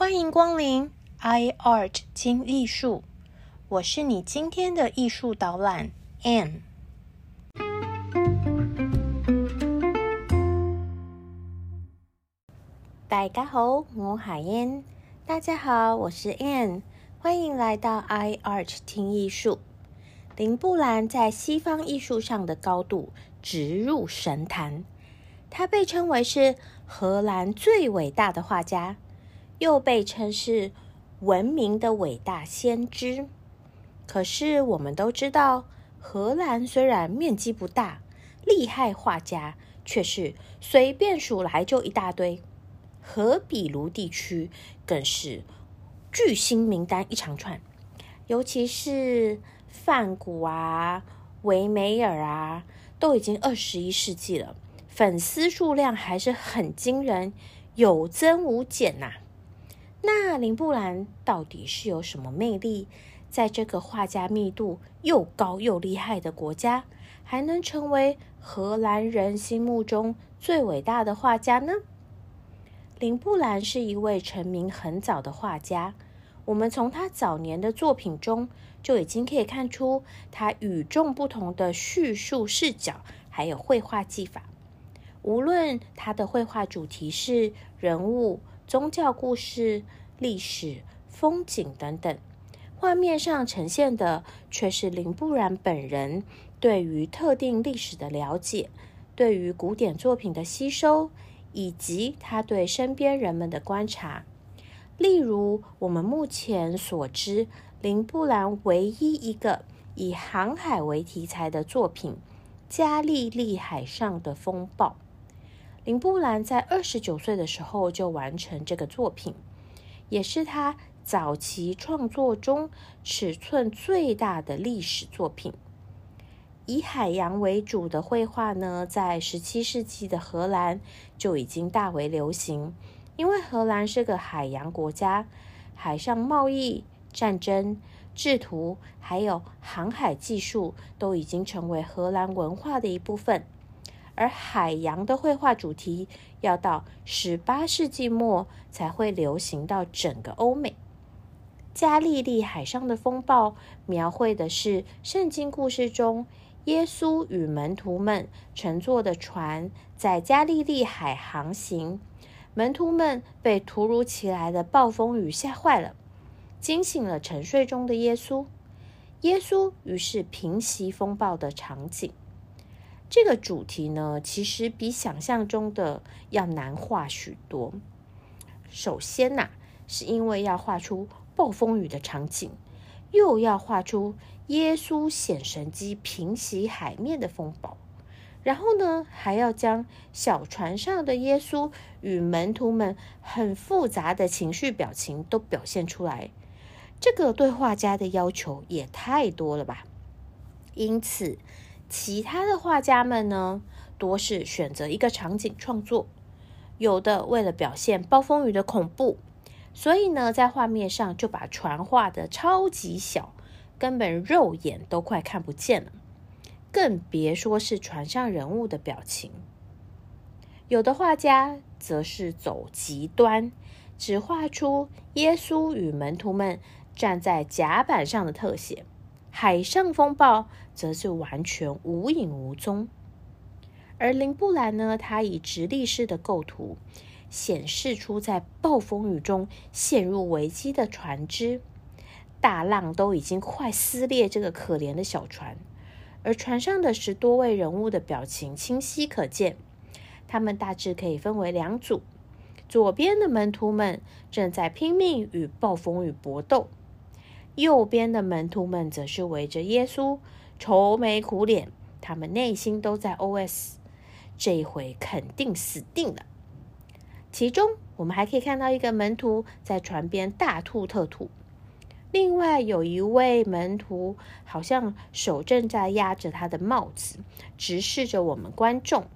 欢迎光临 iArt 精艺术，我是你今天的艺术导览 Anne。大家好，我海燕。大家好，我是 Anne。欢迎来到 iArt 听艺术。林布兰在西方艺术上的高度直入神坛，他被称为是荷兰最伟大的画家。又被称是文明的伟大先知。可是我们都知道，荷兰虽然面积不大，厉害画家却是随便数来就一大堆。荷比卢地区更是巨星名单一长串，尤其是梵谷啊、维梅尔啊，都已经二十一世纪了，粉丝数量还是很惊人，有增无减呐。那林布兰到底是有什么魅力，在这个画家密度又高又厉害的国家，还能成为荷兰人心目中最伟大的画家呢？林布兰是一位成名很早的画家，我们从他早年的作品中就已经可以看出他与众不同的叙述视角，还有绘画技法。无论他的绘画主题是人物。宗教故事、历史、风景等等，画面上呈现的却是林布兰本人对于特定历史的了解，对于古典作品的吸收，以及他对身边人们的观察。例如，我们目前所知，林布兰唯一一个以航海为题材的作品《加利利海上的风暴》。林布兰在二十九岁的时候就完成这个作品，也是他早期创作中尺寸最大的历史作品。以海洋为主的绘画呢，在十七世纪的荷兰就已经大为流行，因为荷兰是个海洋国家，海上贸易、战争、制图还有航海技术都已经成为荷兰文化的一部分。而海洋的绘画主题要到十八世纪末才会流行到整个欧美。加利利海上的风暴描绘的是圣经故事中耶稣与门徒们乘坐的船在加利利海航行，门徒们被突如其来的暴风雨吓坏了，惊醒了沉睡中的耶稣。耶稣于是平息风暴的场景。这个主题呢，其实比想象中的要难画许多。首先呐，是因为要画出暴风雨的场景，又要画出耶稣显神机平息海面的风暴，然后呢，还要将小船上的耶稣与门徒们很复杂的情绪表情都表现出来。这个对画家的要求也太多了吧？因此。其他的画家们呢，多是选择一个场景创作，有的为了表现暴风雨的恐怖，所以呢，在画面上就把船画的超级小，根本肉眼都快看不见了，更别说是船上人物的表情。有的画家则是走极端，只画出耶稣与门徒们站在甲板上的特写。海上风暴则是完全无影无踪，而林布兰呢？他以直立式的构图显示出在暴风雨中陷入危机的船只，大浪都已经快撕裂这个可怜的小船，而船上的十多位人物的表情清晰可见，他们大致可以分为两组：左边的门徒们正在拼命与暴风雨搏斗。右边的门徒们则是围着耶稣，愁眉苦脸，他们内心都在 O.S.：这一回肯定死定了。其中，我们还可以看到一个门徒在船边大吐特吐，另外有一位门徒好像手正在压着他的帽子，直视着我们观众，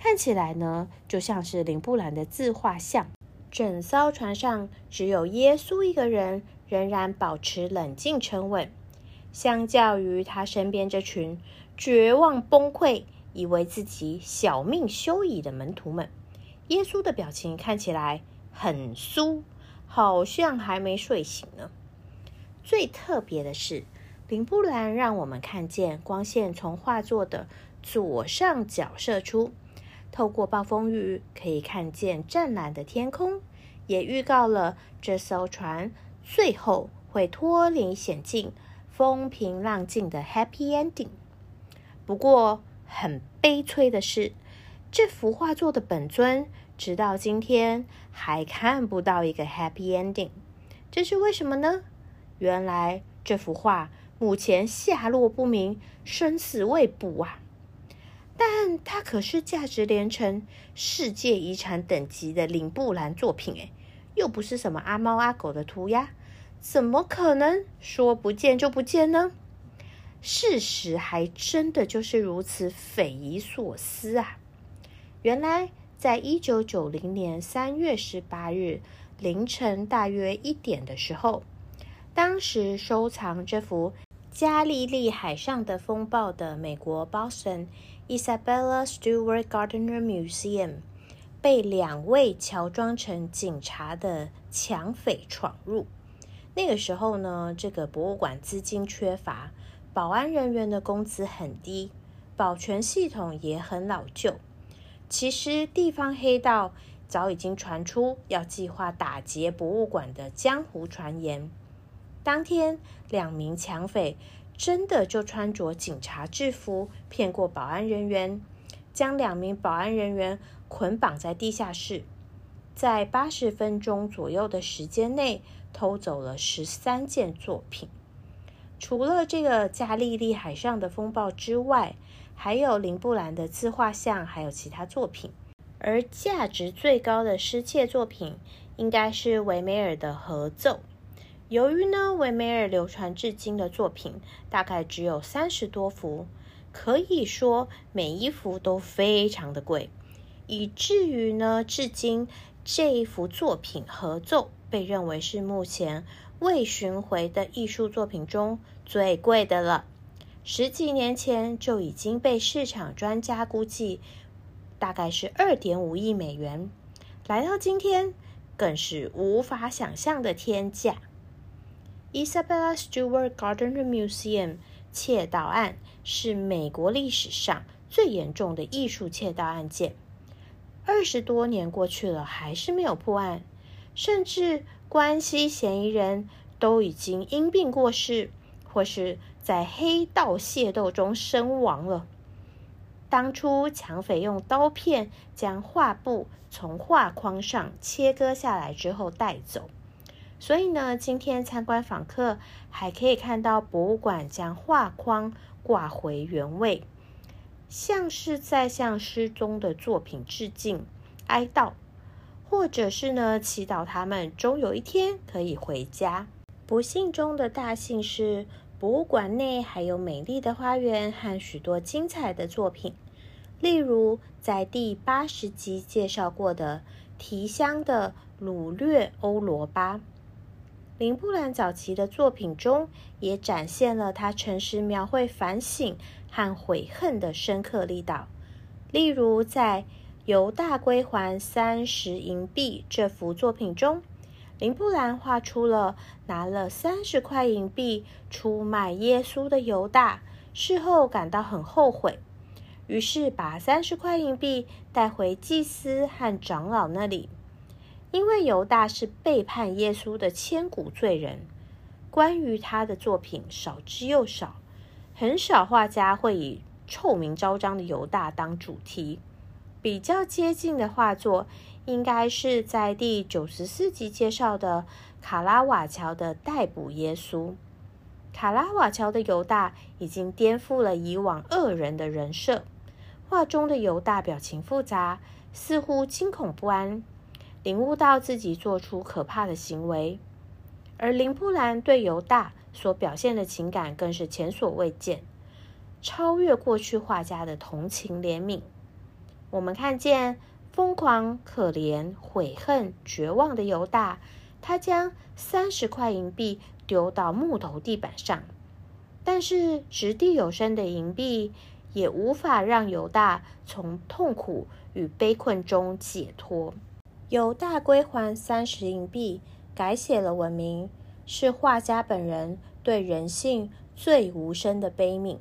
看起来呢就像是林布兰的自画像。整艘船上只有耶稣一个人。仍然保持冷静沉稳，相较于他身边这群绝望崩溃、以为自己小命休矣的门徒们，耶稣的表情看起来很酥，好像还没睡醒呢。最特别的是，林布兰让我们看见光线从画作的左上角射出，透过暴风雨可以看见湛蓝的天空，也预告了这艘船最后会脱离险境、风平浪静的 Happy Ending。不过，很悲催的是，这幅画作的本尊直到今天还看不到一个 Happy Ending。这是为什么呢？原来这幅画目前下落不明，生死未卜啊！但它可是价值连城、世界遗产等级的林布兰作品，诶，又不是什么阿猫阿狗的涂鸦，怎么可能说不见就不见呢？事实还真的就是如此匪夷所思啊！原来，在一九九零年三月十八日凌晨大约一点的时候，当时收藏这幅加利利海上的风暴的美国 Boston Isabella Stewart Gardner Museum 被两位乔装成警察的抢匪闯入。那个时候呢，这个博物馆资金缺乏。保安人员的工资很低，保全系统也很老旧。其实，地方黑道早已经传出要计划打劫博物馆的江湖传言。当天，两名抢匪真的就穿着警察制服，骗过保安人员，将两名保安人员捆绑在地下室，在八十分钟左右的时间内偷走了十三件作品。除了这个加利利海上的风暴之外，还有林布兰的自画像，还有其他作品。而价值最高的失窃作品，应该是维梅尔的合奏。由于呢，维梅尔流传至今的作品大概只有三十多幅，可以说每一幅都非常的贵，以至于呢，至今这一幅作品合奏被认为是目前。未巡回的艺术作品中最贵的了，十几年前就已经被市场专家估计大概是二点五亿美元，来到今天更是无法想象的天价。Isabella Stewart Gardner Museum 窃盗案是美国历史上最严重的艺术窃盗案件，二十多年过去了，还是没有破案，甚至。关系嫌疑人都已经因病过世，或是在黑道械斗中身亡了。当初抢匪用刀片将画布从画框上切割下来之后带走，所以呢，今天参观访客还可以看到博物馆将画框挂回原位，像是在向失踪的作品致敬、哀悼。或者是呢，祈祷他们终有一天可以回家。不幸中的大幸是，博物馆内还有美丽的花园和许多精彩的作品，例如在第八十集介绍过的提香的掳掠欧罗巴。林布兰早期的作品中也展现了他诚实描绘反省和悔恨的深刻力道，例如在。犹大归还三十银币这幅作品中，林布兰画出了拿了三十块银币出卖耶稣的犹大，事后感到很后悔，于是把三十块银币带回祭司和长老那里。因为犹大是背叛耶稣的千古罪人，关于他的作品少之又少，很少画家会以臭名昭彰的犹大当主题。比较接近的画作，应该是在第九十四集介绍的卡拉瓦乔的逮捕耶稣。卡拉瓦乔的犹大已经颠覆了以往恶人的人设。画中的犹大表情复杂，似乎惊恐不安，领悟到自己做出可怕的行为。而林布兰对犹大所表现的情感更是前所未见，超越过去画家的同情怜悯。我们看见疯狂、可怜、悔恨、绝望的犹大，他将三十块银币丢到木头地板上，但是掷地有声的银币也无法让犹大从痛苦与悲困中解脱。犹大归还三十银币，改写了文明，是画家本人对人性最无声的悲悯。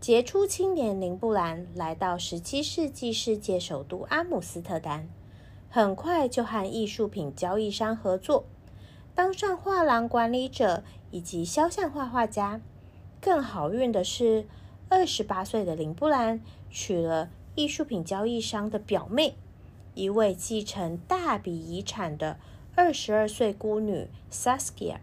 杰出青年林布兰来到十七世纪世界首都阿姆斯特丹，很快就和艺术品交易商合作，当上画廊管理者以及肖像画画家。更好运的是，二十八岁的林布兰娶了艺术品交易商的表妹，一位继承大笔遗产的二十二岁孤女 Saskia。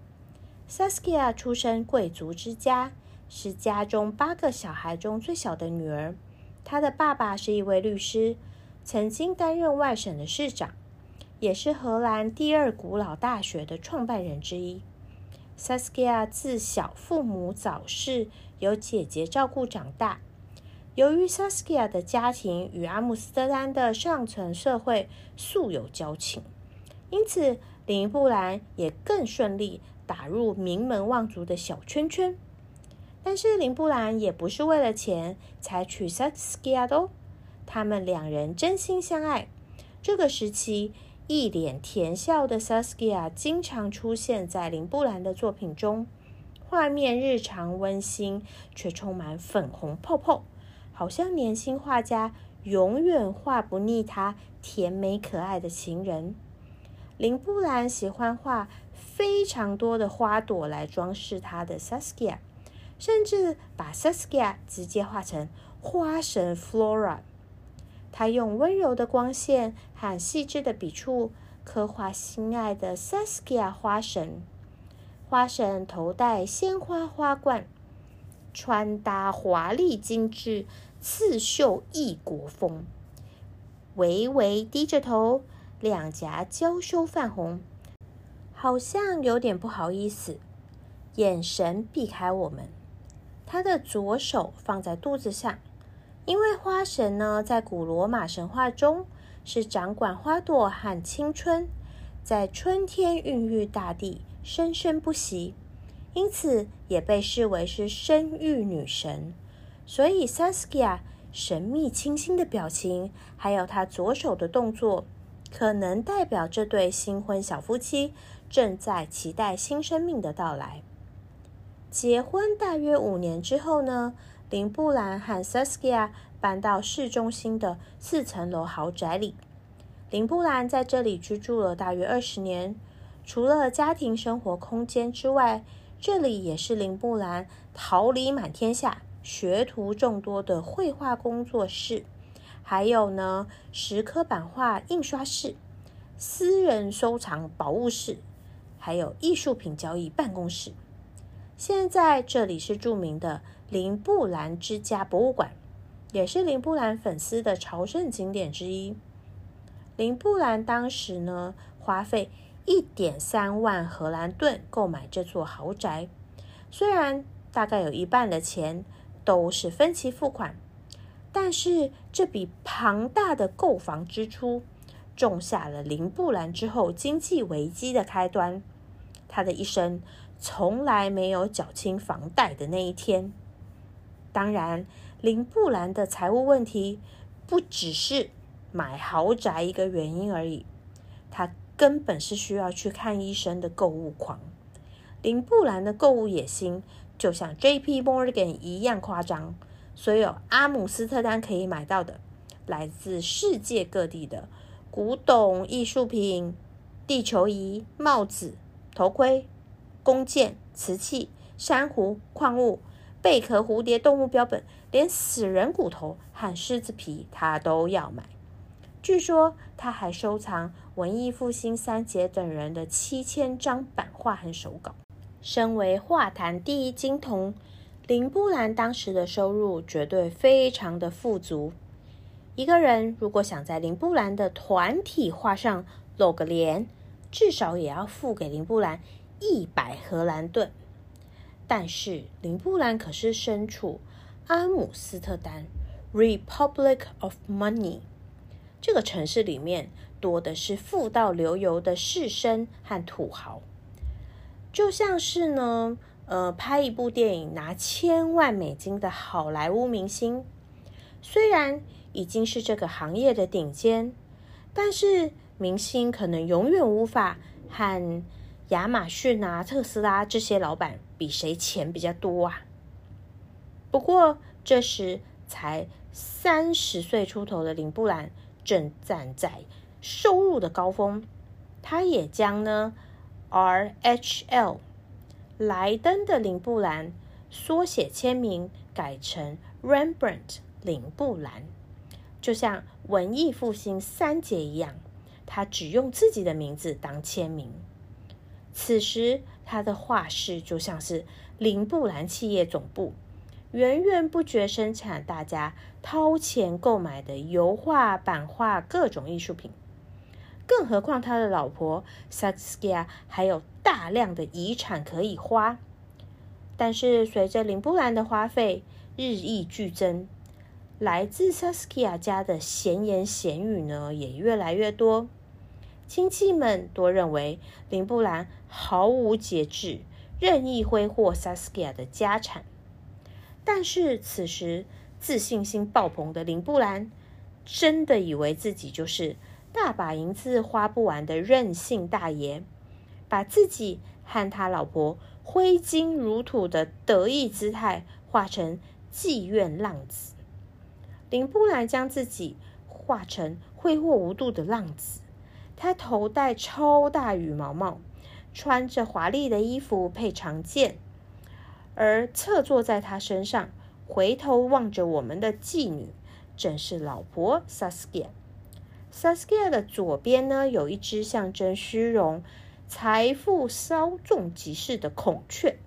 Saskia 出身贵族之家。是家中八个小孩中最小的女儿。她的爸爸是一位律师，曾经担任外省的市长，也是荷兰第二古老大学的创办人之一。Saskia 自小父母早逝，由姐姐照顾长大。由于 Saskia 的家庭与阿姆斯特丹的上层社会素有交情，因此林布兰也更顺利打入名门望族的小圈圈。但是林布兰也不是为了钱才娶 Saskia 的哦，他们两人真心相爱。这个时期，一脸甜笑的 Saskia 经常出现在林布兰的作品中，画面日常温馨，却充满粉红泡泡，好像年轻画家永远画不腻他甜美可爱的情人。林布兰喜欢画非常多的花朵来装饰他的 Saskia。甚至把 Saskia 直接画成花神 Flora。他用温柔的光线和细致的笔触刻画心爱的 Saskia 花神。花神头戴鲜花花冠，穿搭华丽精致，刺绣异国风。微微低着头，两颊娇羞泛红，好像有点不好意思，眼神避开我们。他的左手放在肚子上，因为花神呢，在古罗马神话中是掌管花朵和青春，在春天孕育大地，生生不息，因此也被视为是生育女神。所以，Saskia 神秘清新的表情，还有她左手的动作，可能代表这对新婚小夫妻正在期待新生命的到来。结婚大约五年之后呢，林布兰和 Saskia 搬到市中心的四层楼豪宅里。林布兰在这里居住了大约二十年。除了家庭生活空间之外，这里也是林布兰桃李满天下、学徒众多的绘画工作室，还有呢石刻版画印刷室、私人收藏宝物室，还有艺术品交易办公室。现在这里是著名的林布兰之家博物馆，也是林布兰粉丝的朝圣景点之一。林布兰当时呢，花费一点三万荷兰盾购买这座豪宅，虽然大概有一半的钱都是分期付款，但是这笔庞大的购房支出，种下了林布兰之后经济危机的开端。他的一生。从来没有缴清房贷的那一天。当然，林布兰的财务问题不只是买豪宅一个原因而已，他根本是需要去看医生的购物狂。林布兰的购物野心就像 J.P. Morgan 一样夸张，所有阿姆斯特丹可以买到的，来自世界各地的古董艺术品、地球仪、帽子、头盔。弓箭、瓷器、珊瑚、矿物、贝壳、蝴蝶、动物标本，连死人骨头和狮子皮，他都要买。据说他还收藏文艺复兴三杰等人的七千张版画和手稿。身为画坛第一金童，林布兰当时的收入绝对非常的富足。一个人如果想在林布兰的团体画上露个脸，至少也要付给林布兰。一百荷兰盾，但是林布兰可是身处阿姆斯特丹 （Republic of Money） 这个城市里面，多的是富到流油的士绅和土豪，就像是呢，呃，拍一部电影拿千万美金的好莱坞明星，虽然已经是这个行业的顶尖，但是明星可能永远无法。和亚马逊啊、特斯拉这些老板比谁钱比较多啊。不过这时才三十岁出头的林布兰正站在收入的高峰，他也将呢 R H L 莱登的林布兰缩写签名改成 Rembrandt 林布兰，就像文艺复兴三杰一样，他只用自己的名字当签名。此时，他的画室就像是林布兰企业总部。源源不绝生产大家掏钱购买的油画、版画、各种艺术品，更何况他的老婆 Saskia 还有大量的遗产可以花。但是随着林布兰的花费日益剧增，来自 Saskia 家的闲言闲语呢也越来越多。亲戚们多认为林布兰毫无节制，任意挥霍 Saskia 的家产。但是此时自信心爆棚的林布兰，真的以为自己就是大把银子花不完的任性大爷，把自己和他老婆挥金如土的得意姿态画成妓院浪子。林布兰将自己画成挥霍无度的浪子，他头戴超大羽毛帽，穿着华丽的衣服配长剑。而侧坐在他身上，回头望着我们的妓女，正是老婆 Saskia。Saskia 的左边呢，有一只象征虚荣、财富稍纵即逝的孔雀。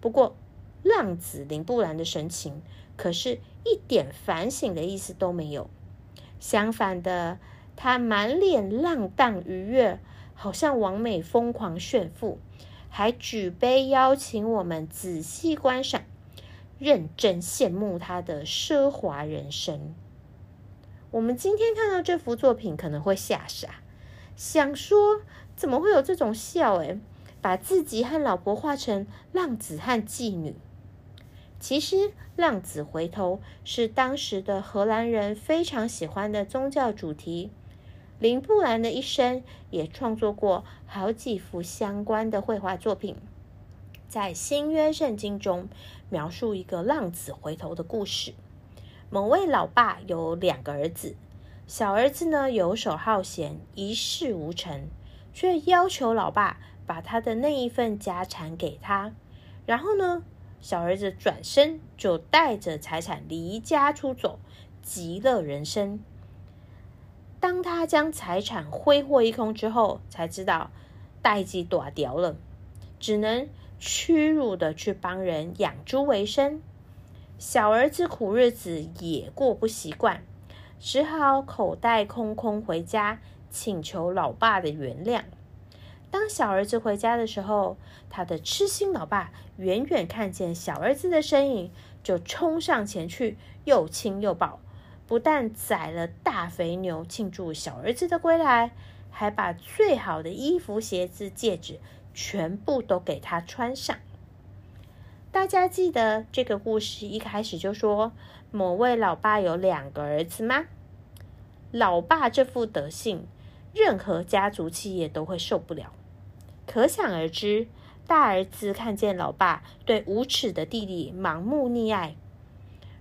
不过，浪子林布兰的神情可是一点反省的意思都没有。相反的，他满脸浪荡愉悦，好像完美疯狂炫富。还举杯邀请我们仔细观赏，认真羡慕他的奢华人生。我们今天看到这幅作品，可能会吓傻，想说怎么会有这种笑？诶，把自己和老婆画成浪子和妓女。其实，浪子回头是当时的荷兰人非常喜欢的宗教主题。林布兰的一生也创作过好几幅相关的绘画作品，在新约圣经中描述一个浪子回头的故事。某位老爸有两个儿子，小儿子呢游手好闲，一事无成，却要求老爸把他的那一份家产给他。然后呢，小儿子转身就带着财产离家出走，极乐人生。当他将财产挥霍一空之后，才知道代际短掉了，只能屈辱的去帮人养猪为生。小儿子苦日子也过不习惯，只好口袋空空回家，请求老爸的原谅。当小儿子回家的时候，他的痴心老爸远远看见小儿子的身影，就冲上前去，又亲又抱。不但宰了大肥牛庆祝小儿子的归来，还把最好的衣服、鞋子、戒指全部都给他穿上。大家记得这个故事一开始就说某位老爸有两个儿子吗？老爸这副德性，任何家族企业都会受不了。可想而知，大儿子看见老爸对无耻的弟弟盲目溺爱，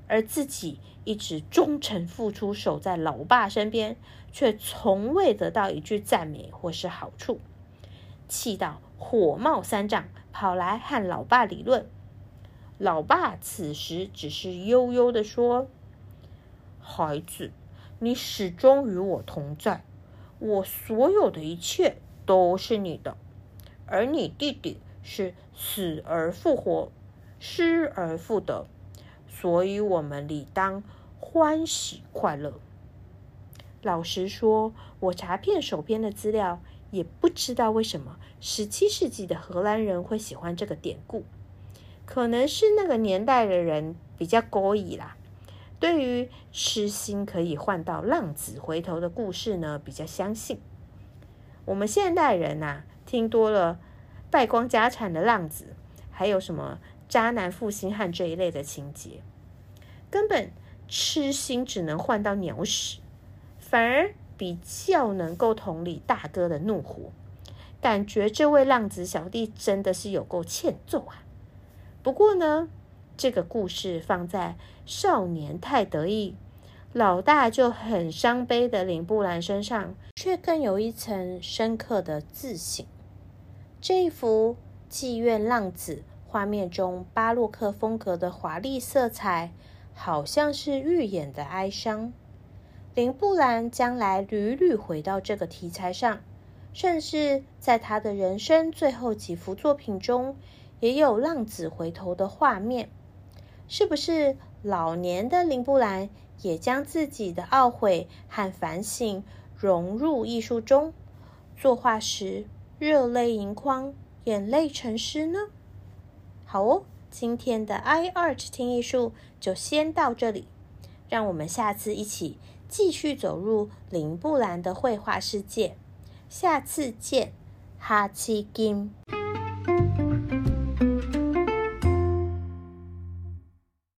而自己。一直忠诚付出，守在老爸身边，却从未得到一句赞美或是好处，气到火冒三丈，跑来和老爸理论。老爸此时只是悠悠的说：“孩子，你始终与我同在，我所有的一切都是你的，而你弟弟是死而复活，失而复得。”所以，我们理当欢喜快乐。老实说，我查遍手边的资料，也不知道为什么十七世纪的荷兰人会喜欢这个典故。可能是那个年代的人比较勾引啦，对于痴心可以换到浪子回头的故事呢，比较相信。我们现代人呐，听多了败光家产的浪子，还有什么渣男负心汉这一类的情节。根本痴心只能换到鸟屎，反而比较能够同理大哥的怒火，感觉这位浪子小弟真的是有够欠揍啊！不过呢，这个故事放在少年太得意，老大就很伤悲的林布兰身上，却更有一层深刻的自省。这一幅妓院浪子画面中巴洛克风格的华丽色彩，好像是预演的哀伤。林布兰将来屡屡回到这个题材上，甚至在他的人生最后几幅作品中，也有浪子回头的画面。是不是老年的林布兰也将自己的懊悔和反省融入艺术中？作画时热泪盈眶，眼泪成诗呢？好哦，今天的 i art 听艺术就先到这里，让我们下次一起。继续走入林布兰的绘画世界，下次见，哈奇金。